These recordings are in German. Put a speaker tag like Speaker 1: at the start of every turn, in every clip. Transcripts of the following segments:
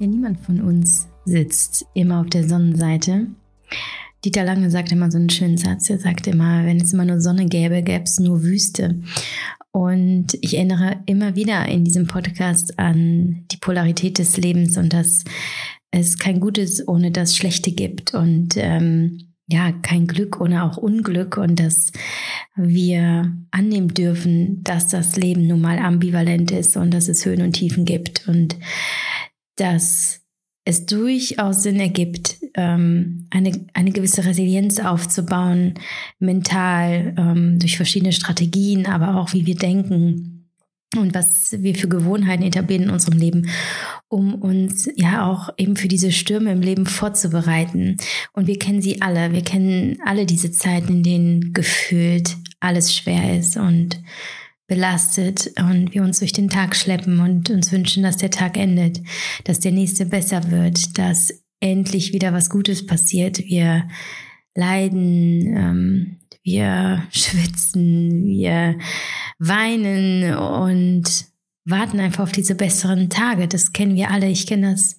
Speaker 1: Ja, niemand von uns sitzt immer auf der Sonnenseite. Dieter Lange sagt immer so einen schönen Satz. Er sagt immer, wenn es immer nur Sonne gäbe, gäbe es nur Wüste. Und ich erinnere immer wieder in diesem Podcast an die Polarität des Lebens und dass es kein Gutes ohne das Schlechte gibt und ähm, ja, kein Glück ohne auch Unglück und dass wir annehmen dürfen, dass das Leben nun mal ambivalent ist und dass es Höhen und Tiefen gibt und dass es durchaus Sinn ergibt, ähm, eine, eine gewisse Resilienz aufzubauen, mental, ähm, durch verschiedene Strategien, aber auch wie wir denken und was wir für Gewohnheiten etablieren in unserem Leben, um uns ja auch eben für diese Stürme im Leben vorzubereiten. Und wir kennen sie alle. Wir kennen alle diese Zeiten, in denen gefühlt alles schwer ist und belastet und wir uns durch den Tag schleppen und uns wünschen, dass der Tag endet, dass der nächste besser wird, dass endlich wieder was Gutes passiert. Wir leiden, ähm, wir schwitzen, wir weinen und warten einfach auf diese besseren Tage. Das kennen wir alle. Ich kenne das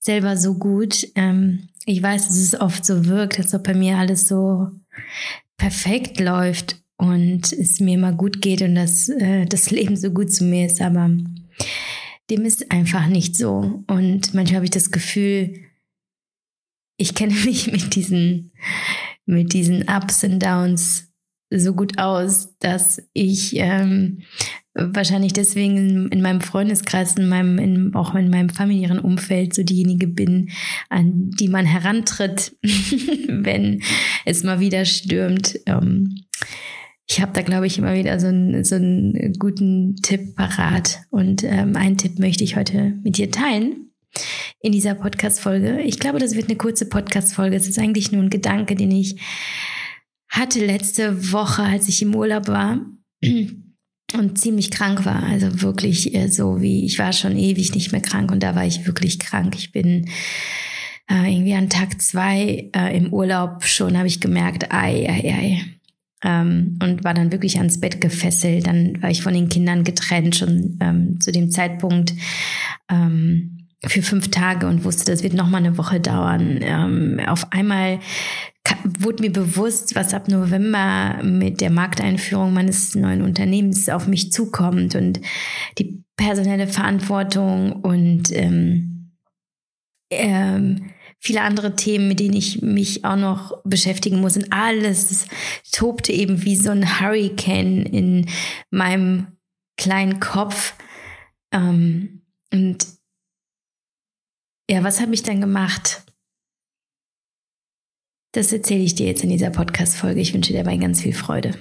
Speaker 1: selber so gut. Ähm, ich weiß, dass es oft so wirkt, als ob bei mir alles so perfekt läuft und es mir immer gut geht und dass äh, das Leben so gut zu mir ist, aber dem ist einfach nicht so. Und manchmal habe ich das Gefühl, ich kenne mich mit diesen, mit diesen Ups und Downs so gut aus, dass ich ähm, wahrscheinlich deswegen in meinem Freundeskreis, in meinem, in, auch in meinem familiären Umfeld so diejenige bin, an die man herantritt, wenn es mal wieder stürmt. Ähm, ich habe da, glaube ich, immer wieder so einen, so einen guten Tipp parat. Und ähm, einen Tipp möchte ich heute mit dir teilen in dieser Podcast-Folge. Ich glaube, das wird eine kurze Podcast-Folge. Es ist eigentlich nur ein Gedanke, den ich hatte letzte Woche, als ich im Urlaub war und ziemlich krank war. Also wirklich äh, so wie, ich war schon ewig nicht mehr krank und da war ich wirklich krank. Ich bin äh, irgendwie an Tag zwei äh, im Urlaub schon, habe ich gemerkt, ei, ei, ei ähm, und war dann wirklich ans Bett gefesselt. Dann war ich von den Kindern getrennt, schon ähm, zu dem Zeitpunkt ähm, für fünf Tage und wusste, das wird noch mal eine Woche dauern. Ähm, auf einmal wurde mir bewusst, was ab November mit der Markteinführung meines neuen Unternehmens auf mich zukommt und die personelle Verantwortung und ähm, ähm, viele andere Themen, mit denen ich mich auch noch beschäftigen muss. Und alles tobte eben wie so ein Hurricane in meinem kleinen Kopf. Ähm, und ja, was habe ich dann gemacht? Das erzähle ich dir jetzt in dieser Podcast-Folge. Ich wünsche dir dabei ganz viel Freude.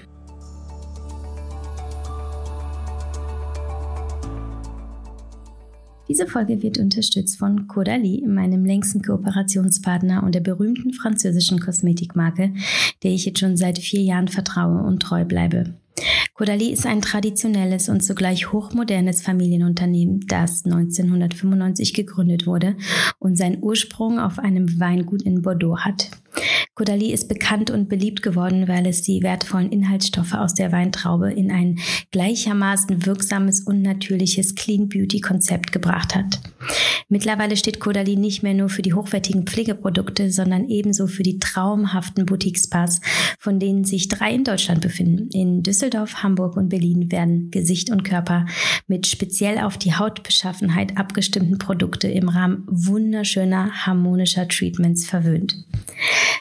Speaker 1: Diese Folge wird unterstützt von Caudalie, meinem längsten Kooperationspartner und der berühmten französischen Kosmetikmarke, der ich jetzt schon seit vier Jahren vertraue und treu bleibe. Caudalie ist ein traditionelles und zugleich hochmodernes Familienunternehmen, das 1995 gegründet wurde und seinen Ursprung auf einem Weingut in Bordeaux hat. Caudalie ist bekannt und beliebt geworden, weil es die wertvollen Inhaltsstoffe aus der Weintraube in ein gleichermaßen wirksames und natürliches Clean Beauty Konzept gebracht hat. Mittlerweile steht Caudalie nicht mehr nur für die hochwertigen Pflegeprodukte, sondern ebenso für die traumhaften Boutique-Spas, von denen sich drei in Deutschland befinden. In Düsseldorf, Hamburg und Berlin werden Gesicht und Körper mit speziell auf die Hautbeschaffenheit abgestimmten Produkte im Rahmen wunderschöner, harmonischer Treatments verwöhnt.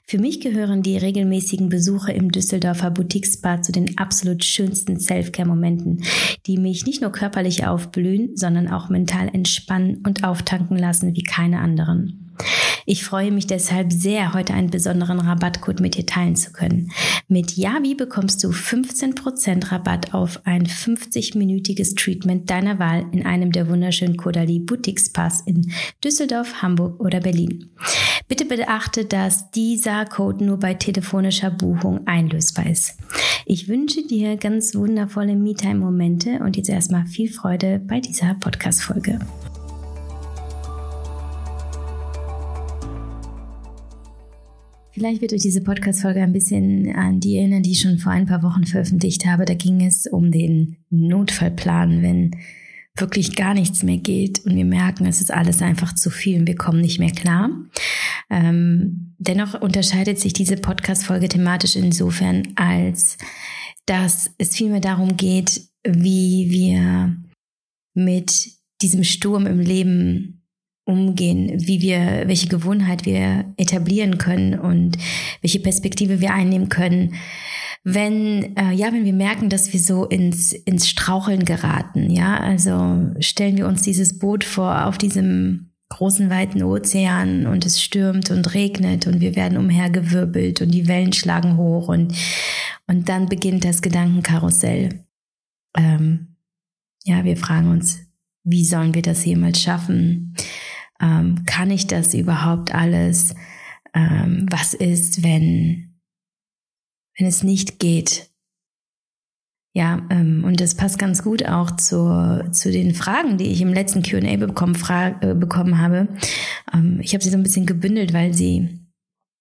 Speaker 1: Für mich gehören die regelmäßigen Besuche im Düsseldorfer Boutique Spa zu den absolut schönsten Selfcare-Momenten, die mich nicht nur körperlich aufblühen, sondern auch mental entspannen und auftanken lassen wie keine anderen. Ich freue mich deshalb sehr, heute einen besonderen Rabattcode mit dir teilen zu können. Mit Yavi bekommst du 15% Rabatt auf ein 50-minütiges Treatment deiner Wahl in einem der wunderschönen Kodali Boutique Spas in Düsseldorf, Hamburg oder Berlin. Bitte beachte, dass dieser Code nur bei telefonischer Buchung einlösbar ist. Ich wünsche dir ganz wundervolle Me-Time-Momente und jetzt erstmal viel Freude bei dieser Podcast-Folge. Vielleicht wird euch diese Podcast-Folge ein bisschen an die erinnern, die ich schon vor ein paar Wochen veröffentlicht habe. Da ging es um den Notfallplan, wenn wirklich gar nichts mehr geht und wir merken, es ist alles einfach zu viel und wir kommen nicht mehr klar. Ähm, dennoch unterscheidet sich diese Podcast-Folge thematisch insofern, als dass es vielmehr darum geht, wie wir mit diesem Sturm im Leben umgehen, wie wir, welche Gewohnheit wir etablieren können und welche Perspektive wir einnehmen können, wenn, äh, ja, wenn wir merken, dass wir so ins, ins Straucheln geraten, ja, also stellen wir uns dieses Boot vor auf diesem großen, weiten Ozean und es stürmt und regnet und wir werden umhergewirbelt und die Wellen schlagen hoch und, und dann beginnt das Gedankenkarussell. Ähm, ja, wir fragen uns, wie sollen wir das jemals schaffen? Ähm, kann ich das überhaupt alles? Ähm, was ist, wenn, wenn es nicht geht? Ja, ähm, und das passt ganz gut auch zu, zu den Fragen, die ich im letzten QA bekommen, äh, bekommen habe. Ähm, ich habe sie so ein bisschen gebündelt, weil sie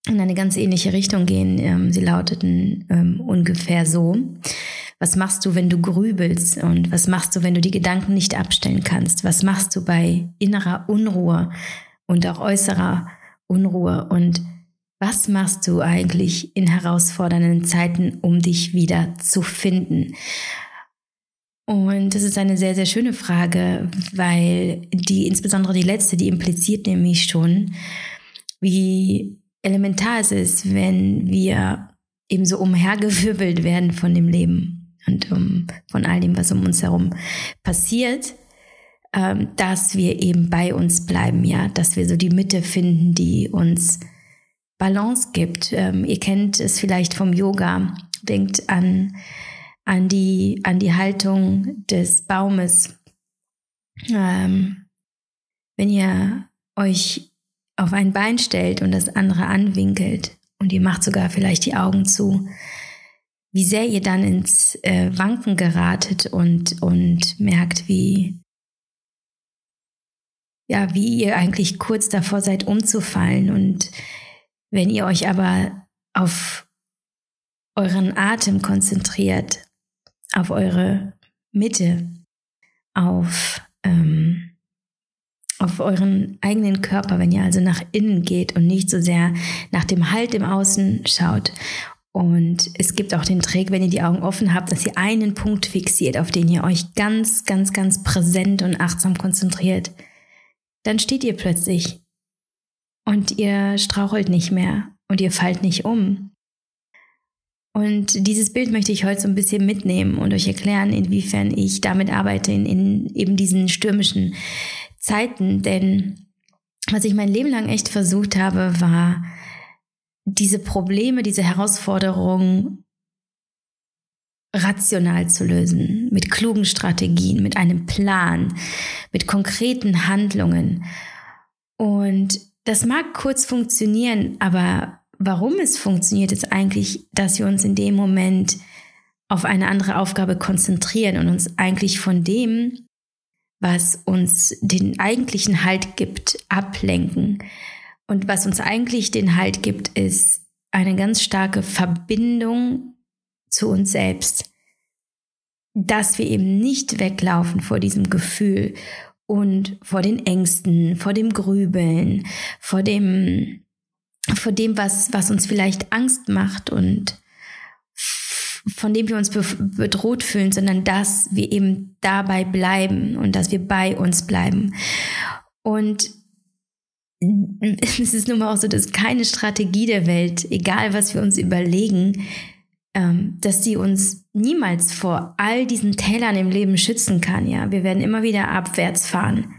Speaker 1: in eine ganz ähnliche Richtung gehen. Ähm, sie lauteten ähm, ungefähr so. Was machst du, wenn du grübelst? Und was machst du, wenn du die Gedanken nicht abstellen kannst? Was machst du bei innerer Unruhe und auch äußerer Unruhe? Und was machst du eigentlich in herausfordernden Zeiten, um dich wieder zu finden? Und das ist eine sehr, sehr schöne Frage, weil die, insbesondere die letzte, die impliziert nämlich schon, wie elementar es ist, wenn wir eben so umhergewirbelt werden von dem Leben und um, von all dem, was um uns herum passiert, ähm, dass wir eben bei uns bleiben, ja, dass wir so die Mitte finden, die uns Balance gibt. Ähm, ihr kennt es vielleicht vom Yoga, denkt an, an, die, an die Haltung des Baumes. Ähm, wenn ihr euch auf ein Bein stellt und das andere anwinkelt und ihr macht sogar vielleicht die Augen zu, wie sehr ihr dann ins äh, Wanken geratet und, und merkt, wie, ja, wie ihr eigentlich kurz davor seid, umzufallen. Und wenn ihr euch aber auf euren Atem konzentriert, auf eure Mitte, auf, ähm, auf euren eigenen Körper, wenn ihr also nach innen geht und nicht so sehr nach dem Halt im Außen schaut und es gibt auch den Trick, wenn ihr die Augen offen habt, dass ihr einen Punkt fixiert, auf den ihr euch ganz, ganz, ganz präsent und achtsam konzentriert. Dann steht ihr plötzlich und ihr strauchelt nicht mehr und ihr fallt nicht um. Und dieses Bild möchte ich heute so ein bisschen mitnehmen und euch erklären, inwiefern ich damit arbeite in, in eben diesen stürmischen Zeiten. Denn was ich mein Leben lang echt versucht habe, war, diese Probleme, diese Herausforderungen rational zu lösen, mit klugen Strategien, mit einem Plan, mit konkreten Handlungen. Und das mag kurz funktionieren, aber warum es funktioniert, ist eigentlich, dass wir uns in dem Moment auf eine andere Aufgabe konzentrieren und uns eigentlich von dem, was uns den eigentlichen Halt gibt, ablenken. Und was uns eigentlich den Halt gibt, ist eine ganz starke Verbindung zu uns selbst. Dass wir eben nicht weglaufen vor diesem Gefühl und vor den Ängsten, vor dem Grübeln, vor dem, vor dem, was, was uns vielleicht Angst macht und von dem wir uns bedroht fühlen, sondern dass wir eben dabei bleiben und dass wir bei uns bleiben. Und es ist nun mal auch so, dass keine Strategie der Welt, egal was wir uns überlegen, ähm, dass sie uns niemals vor all diesen Tälern im Leben schützen kann. Ja, wir werden immer wieder abwärts fahren.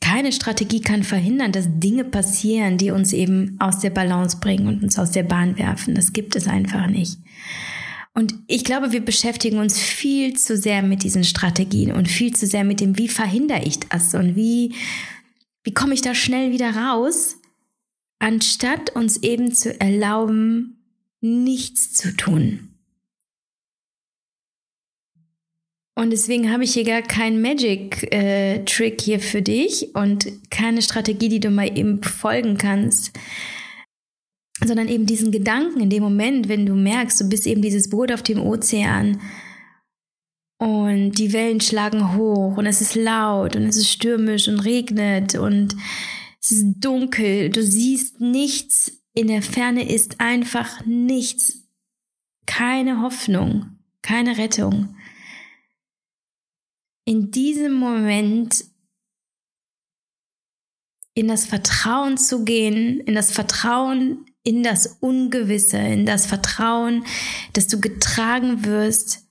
Speaker 1: Keine Strategie kann verhindern, dass Dinge passieren, die uns eben aus der Balance bringen und uns aus der Bahn werfen. Das gibt es einfach nicht. Und ich glaube, wir beschäftigen uns viel zu sehr mit diesen Strategien und viel zu sehr mit dem, wie verhindere ich das und wie wie komme ich da schnell wieder raus, anstatt uns eben zu erlauben, nichts zu tun. Und deswegen habe ich hier gar keinen Magic-Trick äh, hier für dich und keine Strategie, die du mal eben folgen kannst, sondern eben diesen Gedanken in dem Moment, wenn du merkst, du bist eben dieses Boot auf dem Ozean und die Wellen schlagen hoch und es ist laut und es ist stürmisch und regnet und es ist dunkel. Du siehst nichts. In der Ferne ist einfach nichts. Keine Hoffnung, keine Rettung. In diesem Moment in das Vertrauen zu gehen, in das Vertrauen in das Ungewisse, in das Vertrauen, dass du getragen wirst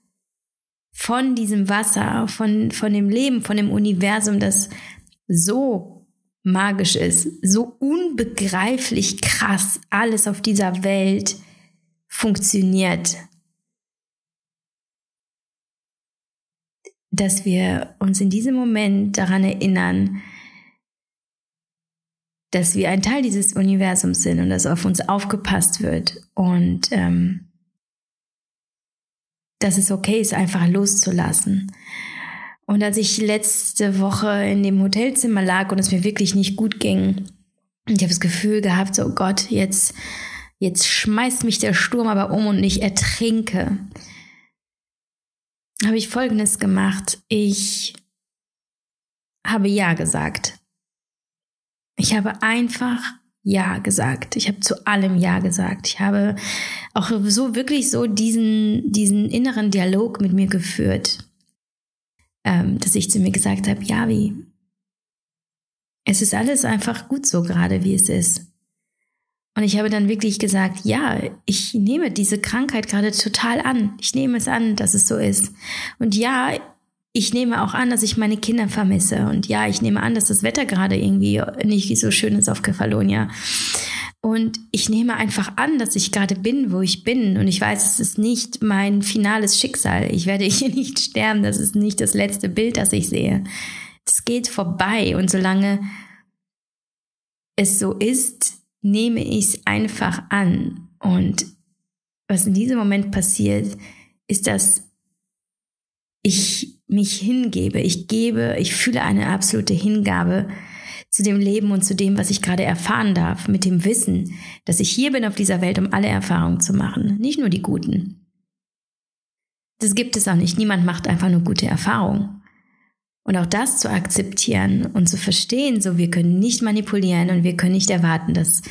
Speaker 1: von diesem Wasser, von, von dem Leben, von dem Universum, das so magisch ist, so unbegreiflich krass alles auf dieser Welt funktioniert, dass wir uns in diesem Moment daran erinnern, dass wir ein Teil dieses Universums sind und dass auf uns aufgepasst wird. Und ähm, dass es okay ist, einfach loszulassen. Und als ich letzte Woche in dem Hotelzimmer lag und es mir wirklich nicht gut ging, und ich habe das Gefühl gehabt, so Gott, jetzt, jetzt schmeißt mich der Sturm aber um und ich ertrinke, habe ich Folgendes gemacht. Ich habe Ja gesagt. Ich habe einfach Ja gesagt. Ich habe zu allem Ja gesagt. Ich habe auch so wirklich so diesen, diesen inneren Dialog mit mir geführt, ähm, dass ich zu mir gesagt habe, ja, wie, es ist alles einfach gut so gerade, wie es ist. Und ich habe dann wirklich gesagt, ja, ich nehme diese Krankheit gerade total an. Ich nehme es an, dass es so ist. Und ja, ich nehme auch an, dass ich meine Kinder vermisse. Und ja, ich nehme an, dass das Wetter gerade irgendwie nicht so schön ist auf Kefalonia. Und ich nehme einfach an, dass ich gerade bin, wo ich bin. Und ich weiß, es ist nicht mein finales Schicksal. Ich werde hier nicht sterben. Das ist nicht das letzte Bild, das ich sehe. Das geht vorbei. Und solange es so ist, nehme ich es einfach an. Und was in diesem Moment passiert, ist, dass ich mich hingebe. Ich gebe, ich fühle eine absolute Hingabe zu dem Leben und zu dem, was ich gerade erfahren darf, mit dem Wissen, dass ich hier bin auf dieser Welt, um alle Erfahrungen zu machen, nicht nur die guten. Das gibt es auch nicht. Niemand macht einfach nur gute Erfahrungen. Und auch das zu akzeptieren und zu verstehen, so wir können nicht manipulieren und wir können nicht erwarten, dass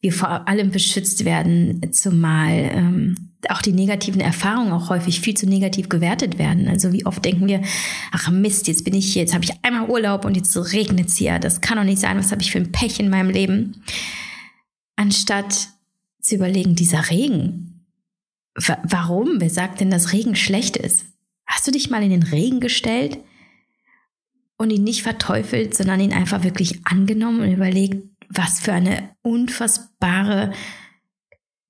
Speaker 1: wir vor allem beschützt werden, zumal ähm, auch die negativen Erfahrungen auch häufig viel zu negativ gewertet werden. Also wie oft denken wir, ach Mist, jetzt bin ich hier, jetzt habe ich einmal Urlaub und jetzt regnet es hier. Das kann doch nicht sein, was habe ich für ein Pech in meinem Leben? Anstatt zu überlegen, dieser Regen, warum? Wer sagt denn, dass Regen schlecht ist? Hast du dich mal in den Regen gestellt? Und ihn nicht verteufelt, sondern ihn einfach wirklich angenommen und überlegt, was für eine unfassbare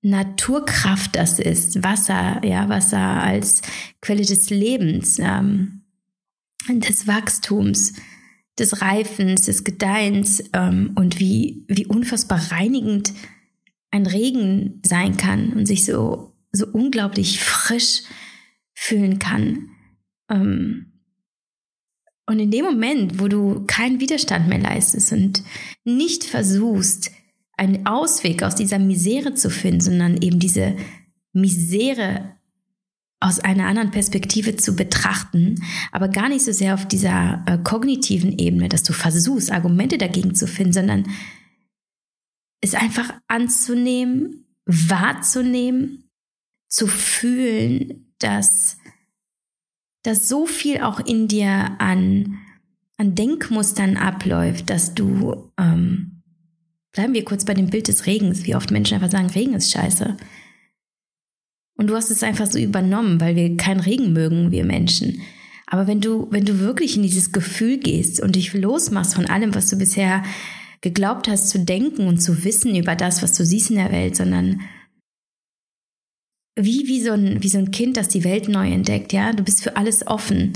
Speaker 1: Naturkraft das ist. Wasser, ja, Wasser als Quelle des Lebens, ähm, des Wachstums, des Reifens, des Gedeihens ähm, und wie, wie unfassbar reinigend ein Regen sein kann und sich so, so unglaublich frisch fühlen kann. Ähm, und in dem Moment, wo du keinen Widerstand mehr leistest und nicht versuchst, einen Ausweg aus dieser Misere zu finden, sondern eben diese Misere aus einer anderen Perspektive zu betrachten, aber gar nicht so sehr auf dieser äh, kognitiven Ebene, dass du versuchst, Argumente dagegen zu finden, sondern es einfach anzunehmen, wahrzunehmen, zu fühlen, dass dass so viel auch in dir an, an Denkmustern abläuft, dass du, ähm, bleiben wir kurz bei dem Bild des Regens, wie oft Menschen einfach sagen, Regen ist scheiße. Und du hast es einfach so übernommen, weil wir keinen Regen mögen, wir Menschen. Aber wenn du, wenn du wirklich in dieses Gefühl gehst und dich losmachst von allem, was du bisher geglaubt hast zu denken und zu wissen über das, was du siehst in der Welt, sondern wie, wie, so ein, wie so ein Kind, das die Welt neu entdeckt, ja. Du bist für alles offen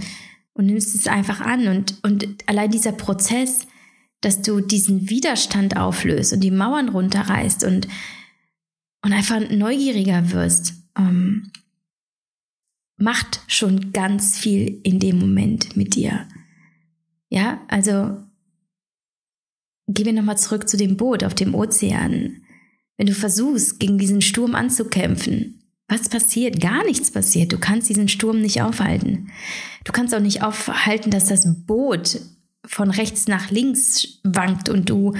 Speaker 1: und nimmst es einfach an. Und, und allein dieser Prozess, dass du diesen Widerstand auflöst und die Mauern runterreißt und, und einfach neugieriger wirst, ähm, macht schon ganz viel in dem Moment mit dir. Ja, also gehen wir nochmal zurück zu dem Boot auf dem Ozean. Wenn du versuchst, gegen diesen Sturm anzukämpfen, Was passiert? Gar nichts passiert. Du kannst diesen Sturm nicht aufhalten. Du kannst auch nicht aufhalten, dass das Boot von rechts nach links wankt und du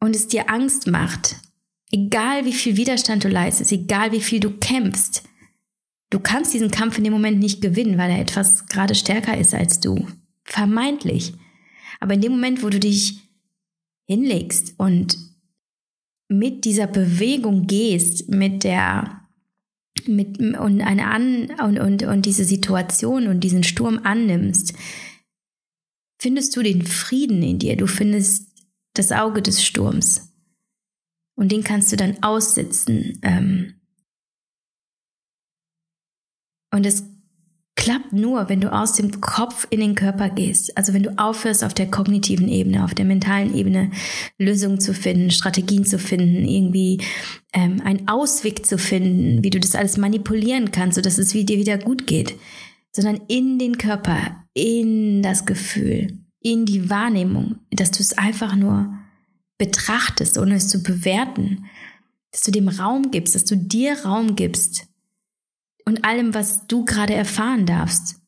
Speaker 1: und es dir Angst macht. Egal wie viel Widerstand du leistest, egal wie viel du kämpfst, du kannst diesen Kampf in dem Moment nicht gewinnen, weil er etwas gerade stärker ist als du. Vermeintlich. Aber in dem Moment, wo du dich hinlegst und mit dieser Bewegung gehst, mit der mit und eine an und, und, und diese Situation und diesen Sturm annimmst, findest du den Frieden in dir, du findest das Auge des Sturms. Und den kannst du dann aussitzen. Ähm und es klappt nur, wenn du aus dem Kopf in den Körper gehst. Also wenn du aufhörst, auf der kognitiven Ebene, auf der mentalen Ebene Lösungen zu finden, Strategien zu finden, irgendwie ähm, einen Ausweg zu finden, wie du das alles manipulieren kannst, sodass es dir wieder gut geht, sondern in den Körper, in das Gefühl, in die Wahrnehmung, dass du es einfach nur betrachtest, ohne es zu bewerten, dass du dem Raum gibst, dass du dir Raum gibst, und allem, was du gerade erfahren darfst.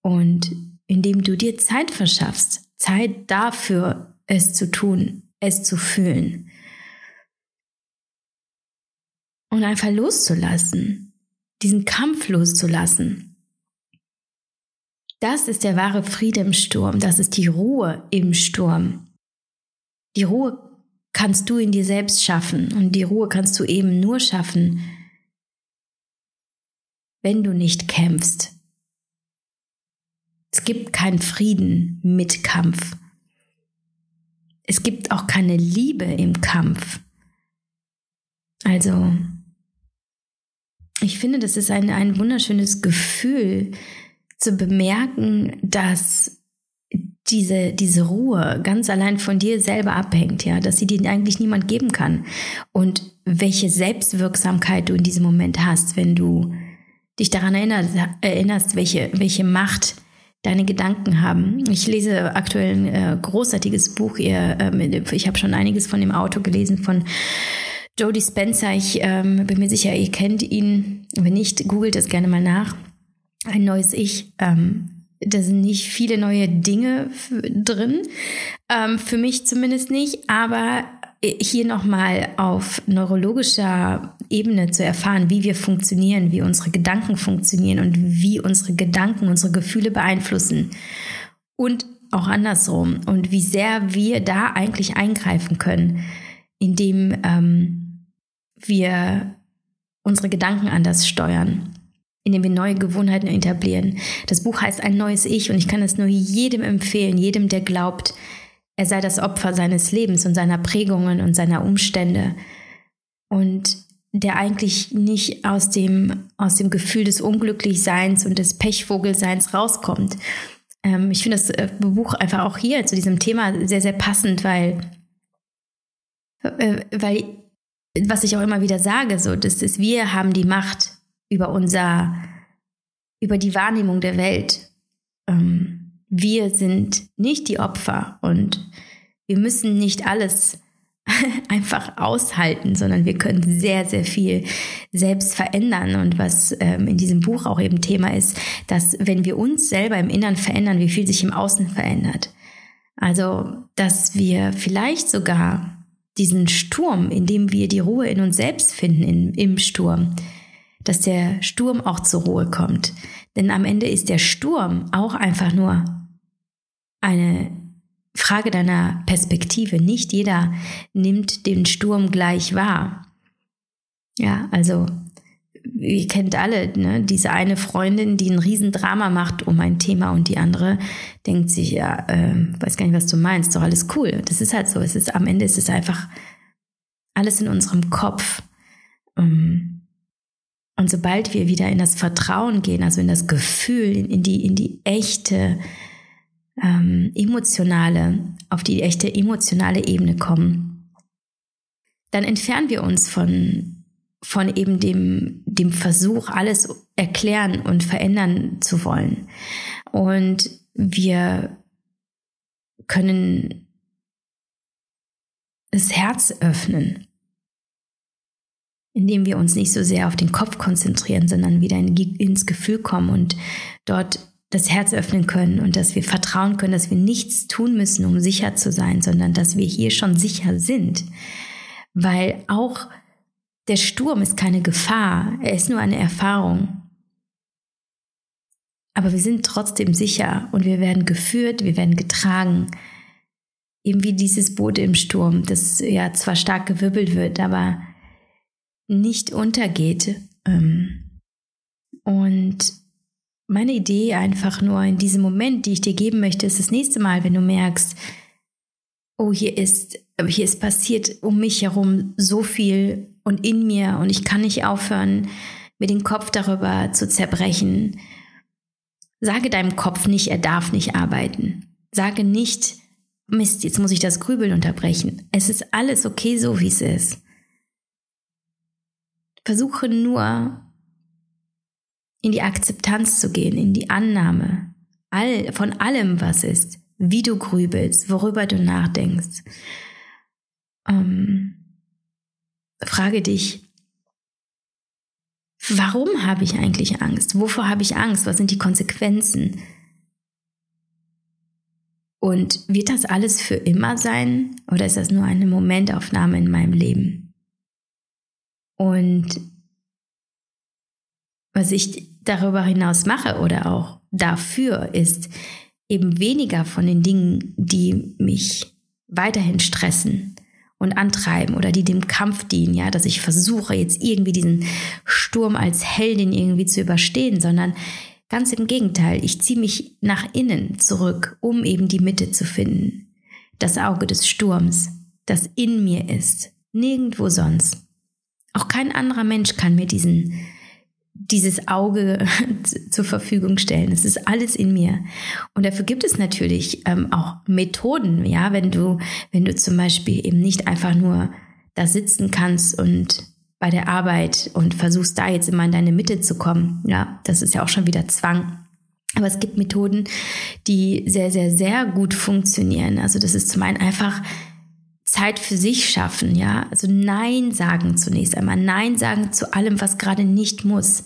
Speaker 1: Und indem du dir Zeit verschaffst, Zeit dafür, es zu tun, es zu fühlen. Und einfach loszulassen, diesen Kampf loszulassen. Das ist der wahre Friede im Sturm, das ist die Ruhe im Sturm. Die Ruhe kannst du in dir selbst schaffen und die Ruhe kannst du eben nur schaffen, wenn du nicht kämpfst. Es gibt keinen Frieden mit Kampf. Es gibt auch keine Liebe im Kampf. Also, ich finde, das ist ein, ein wunderschönes Gefühl zu bemerken, dass diese, diese Ruhe ganz allein von dir selber abhängt, ja, dass sie dir eigentlich niemand geben kann. Und welche Selbstwirksamkeit du in diesem Moment hast, wenn du dich daran erinnerst, erinnerst welche, welche Macht deine Gedanken haben. Ich lese aktuell ein äh, großartiges Buch. Ihr, äh, ich habe schon einiges von dem Auto gelesen von Jodie Spencer. Ich ähm, bin mir sicher, ihr kennt ihn. Wenn nicht, googelt es gerne mal nach. Ein neues Ich. Ähm, da sind nicht viele neue Dinge drin, ähm, für mich zumindest nicht, aber hier nochmal auf neurologischer Ebene zu erfahren, wie wir funktionieren, wie unsere Gedanken funktionieren und wie unsere Gedanken unsere Gefühle beeinflussen. Und auch andersrum. Und wie sehr wir da eigentlich eingreifen können, indem ähm, wir unsere Gedanken anders steuern, indem wir neue Gewohnheiten etablieren. Das Buch heißt Ein neues Ich und ich kann es nur jedem empfehlen, jedem, der glaubt, er sei das Opfer seines Lebens und seiner Prägungen und seiner Umstände. Und der eigentlich nicht aus dem, aus dem Gefühl des Unglücklichseins und des Pechvogelseins rauskommt. Ähm, ich finde das äh, Buch einfach auch hier zu diesem Thema sehr, sehr passend, weil, äh, weil was ich auch immer wieder sage, so, das ist, wir haben die Macht über unser, über die Wahrnehmung der Welt. Ähm, wir sind nicht die Opfer und wir müssen nicht alles einfach aushalten, sondern wir können sehr, sehr viel selbst verändern. Und was ähm, in diesem Buch auch eben Thema ist, dass wenn wir uns selber im Innern verändern, wie viel sich im Außen verändert. Also, dass wir vielleicht sogar diesen Sturm, in dem wir die Ruhe in uns selbst finden, in, im Sturm, dass der Sturm auch zur Ruhe kommt. Denn am Ende ist der Sturm auch einfach nur eine Frage deiner Perspektive. Nicht jeder nimmt den Sturm gleich wahr. Ja, also ihr kennt alle, ne, diese eine Freundin, die ein Riesendrama macht um ein Thema und die andere denkt sich, ja, äh, weiß gar nicht, was du meinst, doch alles cool. Das ist halt so. Es ist am Ende ist es einfach alles in unserem Kopf. Ähm, und sobald wir wieder in das Vertrauen gehen, also in das Gefühl, in, in die, in die echte ähm, emotionale, auf die echte emotionale Ebene kommen, dann entfernen wir uns von, von eben dem, dem Versuch, alles erklären und verändern zu wollen. Und wir können das Herz öffnen. indem wir uns nicht so sehr auf den Kopf konzentrieren, sondern wieder in, ins Gefühl kommen und dort das Herz öffnen können und dass wir vertrauen können, dass wir nichts tun müssen, um sicher zu sein, sondern dass wir hier schon sicher sind. Weil auch der Sturm ist keine Gefahr, er ist nur eine Erfahrung. Aber wir sind trotzdem sicher und wir werden geführt, wir werden getragen. Eben wie dieses Boot im Sturm, das ja zwar stark gewirbelt wird, aber nicht untergeht. Ähm, und meine Idee einfach nur in diesem Moment, die ich dir geben möchte, ist das nächste Mal, wenn du merkst, oh, hier ist, hier ist passiert um mich herum so viel und in mir und ich kann nicht aufhören, mir den Kopf darüber zu zerbrechen. Sage deinem Kopf nicht, er darf nicht arbeiten. Sage nicht, Mist, jetzt muss ich das Grübeln unterbrechen. Es ist alles okay, so wie es ist. Versuche nur in die Akzeptanz zu gehen, in die Annahme all, von allem, was ist, wie du grübelst, worüber du nachdenkst. Ähm, frage dich, warum habe ich eigentlich Angst? Wovor habe ich Angst? Was sind die Konsequenzen? Und wird das alles für immer sein oder ist das nur eine Momentaufnahme in meinem Leben? Und was ich darüber hinaus mache oder auch dafür ist eben weniger von den Dingen, die mich weiterhin stressen und antreiben oder die dem Kampf dienen, ja, dass ich versuche jetzt irgendwie diesen Sturm als Heldin irgendwie zu überstehen, sondern ganz im Gegenteil, ich ziehe mich nach innen zurück, um eben die Mitte zu finden. Das Auge des Sturms, das in mir ist, nirgendwo sonst. Auch kein anderer Mensch kann mir diesen dieses Auge zur Verfügung stellen. Es ist alles in mir. Und dafür gibt es natürlich ähm, auch Methoden, ja, wenn du, wenn du zum Beispiel eben nicht einfach nur da sitzen kannst und bei der Arbeit und versuchst da jetzt immer in deine Mitte zu kommen. Ja, das ist ja auch schon wieder Zwang. Aber es gibt Methoden, die sehr, sehr, sehr gut funktionieren. Also das ist zum einen einfach Zeit für sich schaffen, ja. Also Nein sagen zunächst einmal. Nein sagen zu allem, was gerade nicht muss.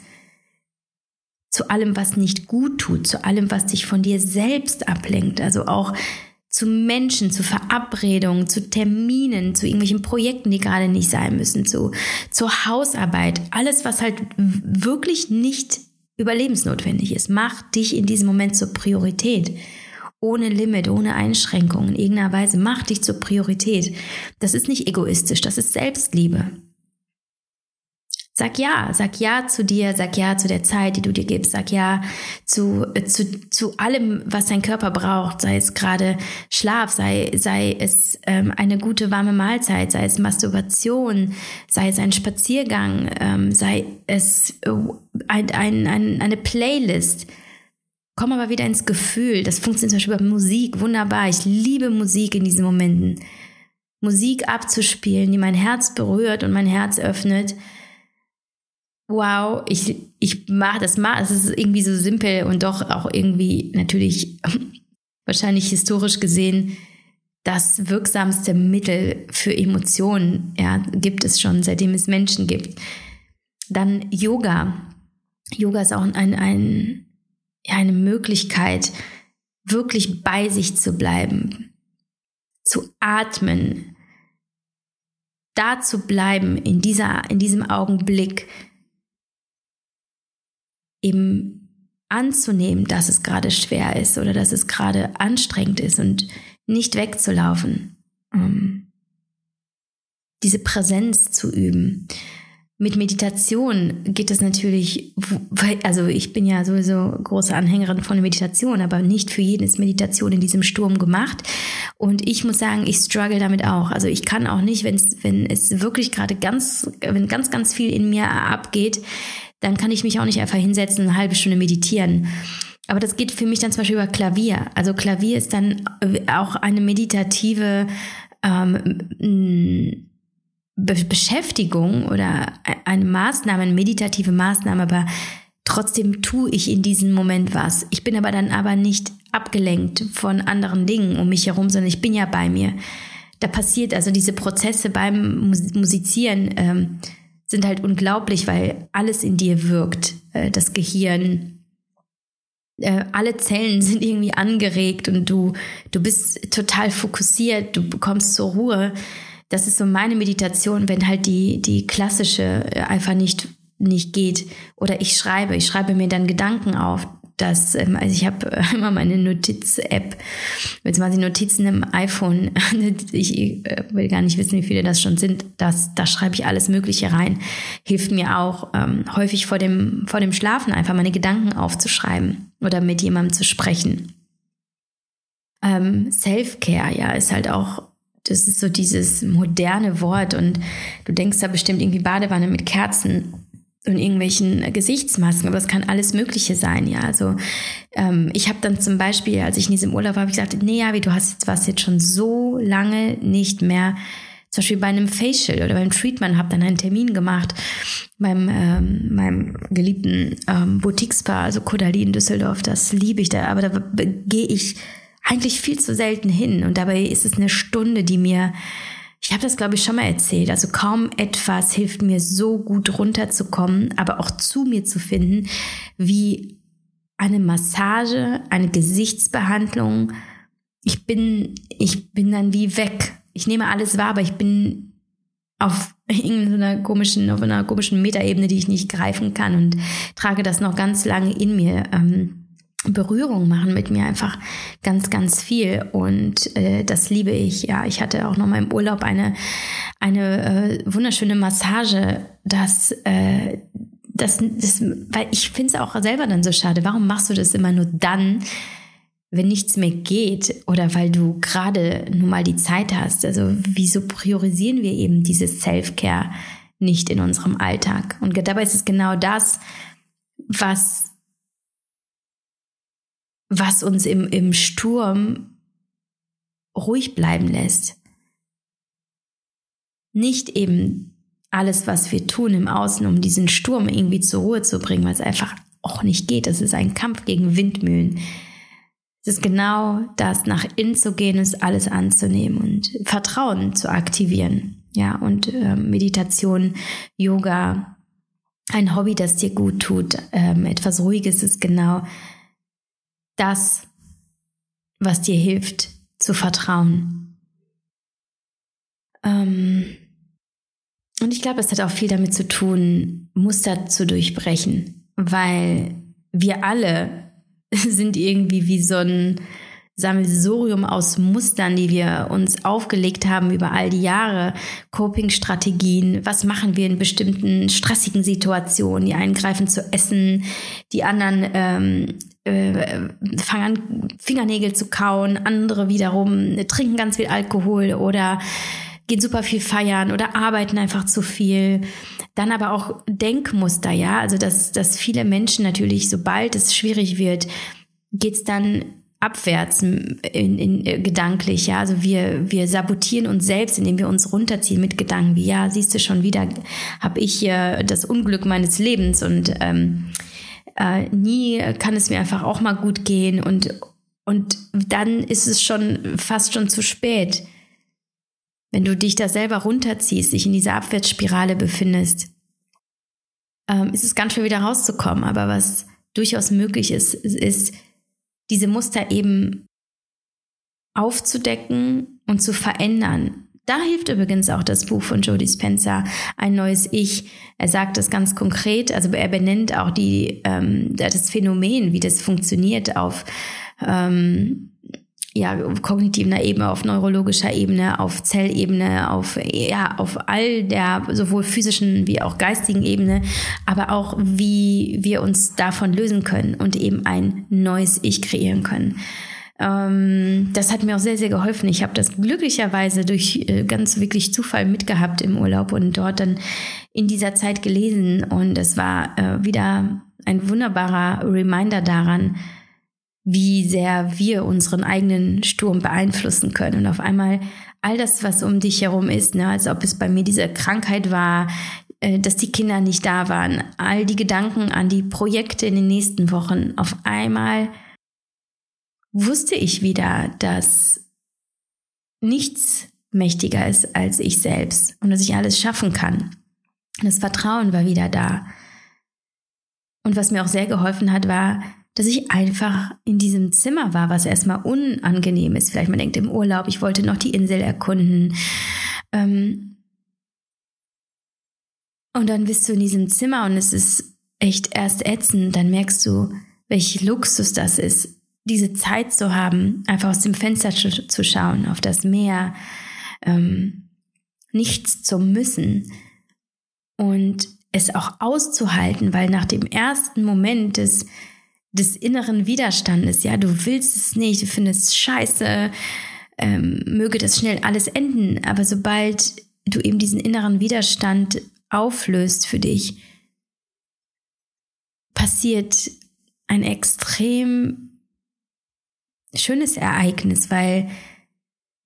Speaker 1: Zu allem, was nicht gut tut. Zu allem, was dich von dir selbst ablenkt. Also auch zu Menschen, zu Verabredungen, zu Terminen, zu irgendwelchen Projekten, die gerade nicht sein müssen, zu, zur Hausarbeit. Alles, was halt wirklich nicht überlebensnotwendig ist. Mach dich in diesem Moment zur Priorität ohne Limit, ohne Einschränkungen, in irgendeiner Weise. Mach dich zur Priorität. Das ist nicht egoistisch, das ist Selbstliebe. Sag ja, sag ja zu dir, sag ja zu der Zeit, die du dir gibst, sag ja zu, zu, zu allem, was dein Körper braucht, sei es gerade Schlaf, sei, sei es ähm, eine gute warme Mahlzeit, sei es Masturbation, sei es ein Spaziergang, ähm, sei es äh, ein, ein, ein, eine Playlist. Komm aber wieder ins Gefühl. Das funktioniert zum Beispiel bei Musik wunderbar. Ich liebe Musik in diesen Momenten. Musik abzuspielen, die mein Herz berührt und mein Herz öffnet. Wow, ich, ich mache das mal. Es ist irgendwie so simpel und doch auch irgendwie natürlich wahrscheinlich historisch gesehen das wirksamste Mittel für Emotionen. Ja, gibt es schon, seitdem es Menschen gibt. Dann Yoga. Yoga ist auch ein, ein eine Möglichkeit, wirklich bei sich zu bleiben, zu atmen, da zu bleiben in dieser, in diesem Augenblick, eben anzunehmen, dass es gerade schwer ist oder dass es gerade anstrengend ist und nicht wegzulaufen. Um diese Präsenz zu üben. Mit Meditation geht es natürlich, also ich bin ja sowieso große Anhängerin von Meditation, aber nicht für jeden ist Meditation in diesem Sturm gemacht. Und ich muss sagen, ich struggle damit auch. Also ich kann auch nicht, wenn es, wenn es wirklich gerade ganz, wenn ganz, ganz viel in mir abgeht, dann kann ich mich auch nicht einfach hinsetzen, eine halbe Stunde meditieren. Aber das geht für mich dann zum Beispiel über Klavier. Also Klavier ist dann auch eine meditative ähm, Be Beschäftigung oder e-, eine Maßnahme, eine meditative Maßnahme, aber trotzdem tue ich in diesem Moment was. Ich bin aber dann aber nicht abgelenkt von anderen Dingen um mich herum, sondern ich bin ja bei mir. Da passiert also diese Prozesse beim Musizieren ähm, sind halt unglaublich, weil alles in dir wirkt. Äh, das Gehirn, äh, alle Zellen sind irgendwie angeregt und du, du bist total fokussiert, du bekommst zur Ruhe. Das ist so meine Meditation, wenn halt die, die klassische äh, einfach nicht, nicht geht. Oder ich schreibe, ich schreibe mir dann Gedanken auf dass, ähm, also ich habe äh, immer meine Notiz-App mit 20 Notizen im iPhone. Ich äh, will gar nicht wissen, wie viele das schon sind. Das, da schreibe ich alles Mögliche rein. Hilft mir auch ähm, häufig vor dem, vor dem Schlafen einfach meine Gedanken aufzuschreiben oder mit jemandem zu sprechen. Ähm, Self-Care, ja, ist halt auch das ist so dieses moderne Wort und du denkst da bestimmt irgendwie Badewanne mit Kerzen und irgendwelchen Gesichtsmasken, aber es kann alles Mögliche sein, ja. Also ähm, ich habe dann zum Beispiel, als ich in diesem Urlaub war, habe ich gesagt, nee, Javi, du hast jetzt was jetzt schon so lange nicht mehr, zum Beispiel bei einem Facial oder beim Treatment, habe dann einen Termin gemacht beim ähm, meinem geliebten ähm, Boutique-Spa, also Kodali in Düsseldorf, das liebe ich da, aber da gehe ich eigentlich viel zu selten hin und dabei ist es eine Stunde, die mir ich habe das, glaube ich, schon mal erzählt. Also kaum etwas hilft mir so gut runterzukommen, aber auch zu mir zu finden, wie eine Massage, eine Gesichtsbehandlung. Ich bin, ich bin dann wie weg. Ich nehme alles wahr, aber ich bin auf irgendeiner komischen, auf einer komischen Metaebene, die ich nicht greifen kann und trage das noch ganz lange in mir. Ähm, Berührung machen mit mir einfach ganz, ganz viel und äh, das liebe ich. Ja, ich hatte auch noch mal im Urlaub eine, eine äh, wunderschöne Massage, das, äh, das, das, weil ich finde es auch selber dann so schade. Warum machst du das immer nur dann, wenn nichts mehr geht oder weil du gerade nur mal die Zeit hast? Also wieso priorisieren wir eben dieses Self-Care nicht in unserem Alltag? Und dabei ist es genau das, was was uns im, im Sturm ruhig bleiben lässt. Nicht eben alles, was wir tun im Außen, um diesen Sturm irgendwie zur Ruhe zu bringen, weil es einfach auch nicht geht. Das ist ein Kampf gegen Windmühlen. Es ist genau das, nach innen zu gehen, ist alles anzunehmen und Vertrauen zu aktivieren. Ja, und äh, Meditation, Yoga, ein Hobby, das dir gut tut, ähm, etwas Ruhiges ist genau das, was dir hilft, zu vertrauen. Ähm und ich glaube, es hat auch viel damit zu tun, Muster zu durchbrechen, weil wir alle sind irgendwie wie so ein Sammelsurium aus Mustern, die wir uns aufgelegt haben über all die Jahre, Coping-Strategien, was machen wir in bestimmten stressigen Situationen, die einen greifen zu essen, die anderen ähm, äh, fangen an, Fingernägel zu kauen, andere wiederum trinken ganz viel Alkohol oder gehen super viel feiern oder arbeiten einfach zu viel. Dann aber auch Denkmuster, ja, also dass, dass viele Menschen natürlich, sobald es schwierig wird, geht's dann abwärts in, in, in, äh, gedanklich, ja. Also wir, wir sabotieren uns selbst, indem wir uns runterziehen mit Gedanken wie, ja, siehst du schon wieder, habe ich hier das Unglück meines Lebens und ähm, äh, nie kann es mir einfach auch mal gut gehen und, und dann ist es schon fast schon zu spät. Wenn du dich da selber runterziehst, dich in dieser Abwärtsspirale befindest, ähm, ist es ganz schwer wieder rauszukommen. Aber was durchaus möglich ist, ist, diese Muster eben aufzudecken und zu verändern. Da hilft übrigens auch das Buch von Jodie Spencer, Ein neues Ich. Er sagt das ganz konkret, also er benennt auch die, ähm, das Phänomen, wie das funktioniert auf ähm, ja, kognitiver Ebene, auf neurologischer Ebene, auf Zellebene, auf, ja, auf all der sowohl physischen wie auch geistigen Ebene, aber auch wie wir uns davon lösen können und eben ein neues Ich kreieren können. Ähm, das hat mir auch sehr, sehr geholfen. Ich habe das glücklicherweise durch äh, ganz wirklich Zufall mitgehabt im Urlaub und dort dann in dieser Zeit gelesen. Und es war äh, wieder ein wunderbarer Reminder daran, wie sehr wir unseren eigenen Sturm beeinflussen können. Und auf einmal all das, was um dich herum ist, ne, als ob es bei mir diese Krankheit war, äh, dass die Kinder nicht da waren, all die Gedanken an die Projekte in den nächsten Wochen, auf einmal wusste ich wieder, dass nichts mächtiger ist als ich selbst und dass ich alles schaffen kann. Das Vertrauen war wieder da. Und was mir auch sehr geholfen hat, war, dass ich einfach in diesem Zimmer war, was erstmal unangenehm ist. Vielleicht man denkt im Urlaub, ich wollte noch die Insel erkunden. Ähm und dann bist du in diesem Zimmer und es ist echt erst ätzend. Dann merkst du, welch Luxus das ist, diese Zeit zu haben, einfach aus dem Fenster zu, zu schauen, auf das Meer, ähm, nichts zu müssen und es auch auszuhalten, weil nach dem ersten Moment des, des inneren Widerstandes, ja, du willst es nicht, du findest es scheiße, ähm, möge das schnell alles enden, aber sobald du eben diesen inneren Widerstand auflöst für dich, passiert ein extrem schönes Ereignis, weil,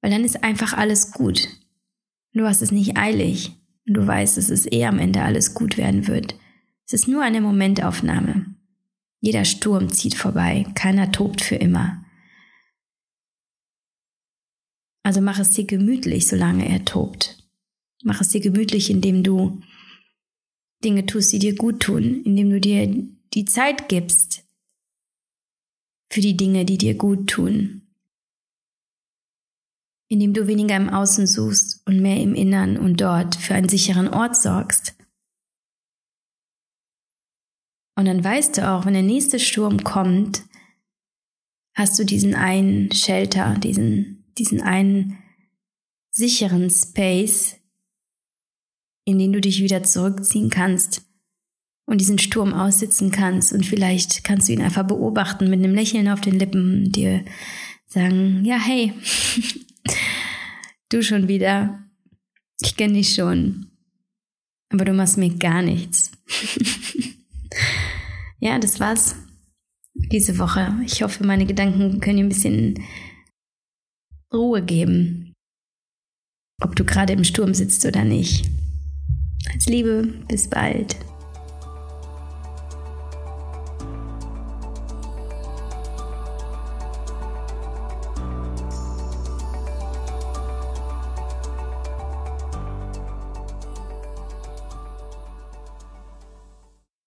Speaker 1: weil dann ist einfach alles gut. Du hast es nicht eilig und du weißt, dass es eh am Ende alles gut werden wird. Es ist nur eine Momentaufnahme. Jeder Sturm zieht vorbei, keiner tobt für immer. Also mach es dir gemütlich, solange er tobt. Mach es dir gemütlich, indem du Dinge tust, die dir gut tun, indem du dir die Zeit gibst für die Dinge, die dir gut tun. Indem du weniger im Außen suchst und mehr im Innern und dort für einen sicheren Ort sorgst. Und dann weißt du auch, wenn der nächste Sturm kommt, hast du diesen einen Shelter, diesen, diesen einen sicheren Space, in den du dich wieder zurückziehen kannst und diesen Sturm aussitzen kannst und vielleicht kannst du ihn einfach beobachten mit einem Lächeln auf den Lippen und dir sagen, ja, hey, du schon wieder, ich kenne dich schon, aber du machst mir gar nichts. ja, das war's diese Woche. Ich hoffe, meine Gedanken können dir ein bisschen Ruhe geben, ob du gerade im Sturm sitzt oder nicht. Als Liebe, bis bald.